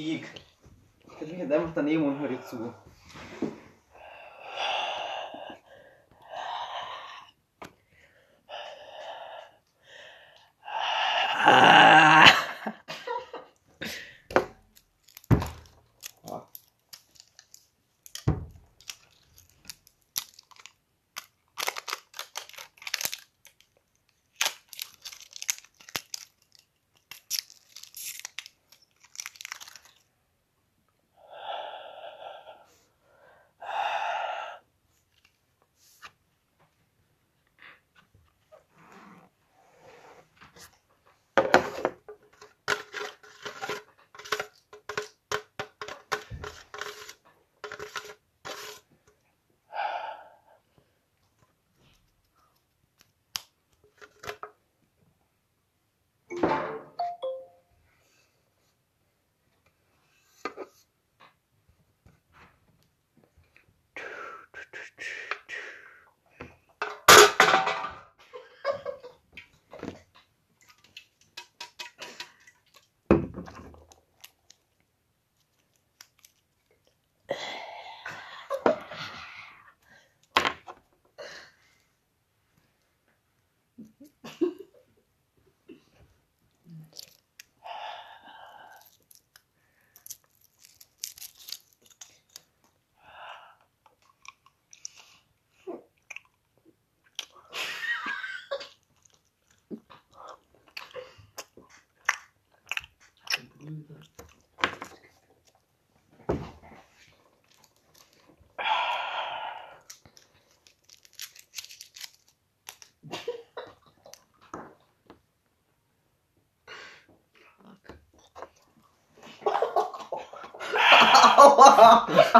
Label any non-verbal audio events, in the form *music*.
Sieg. Ich hätte mich jetzt einfach daneben und höre dir zu. Aua! *laughs*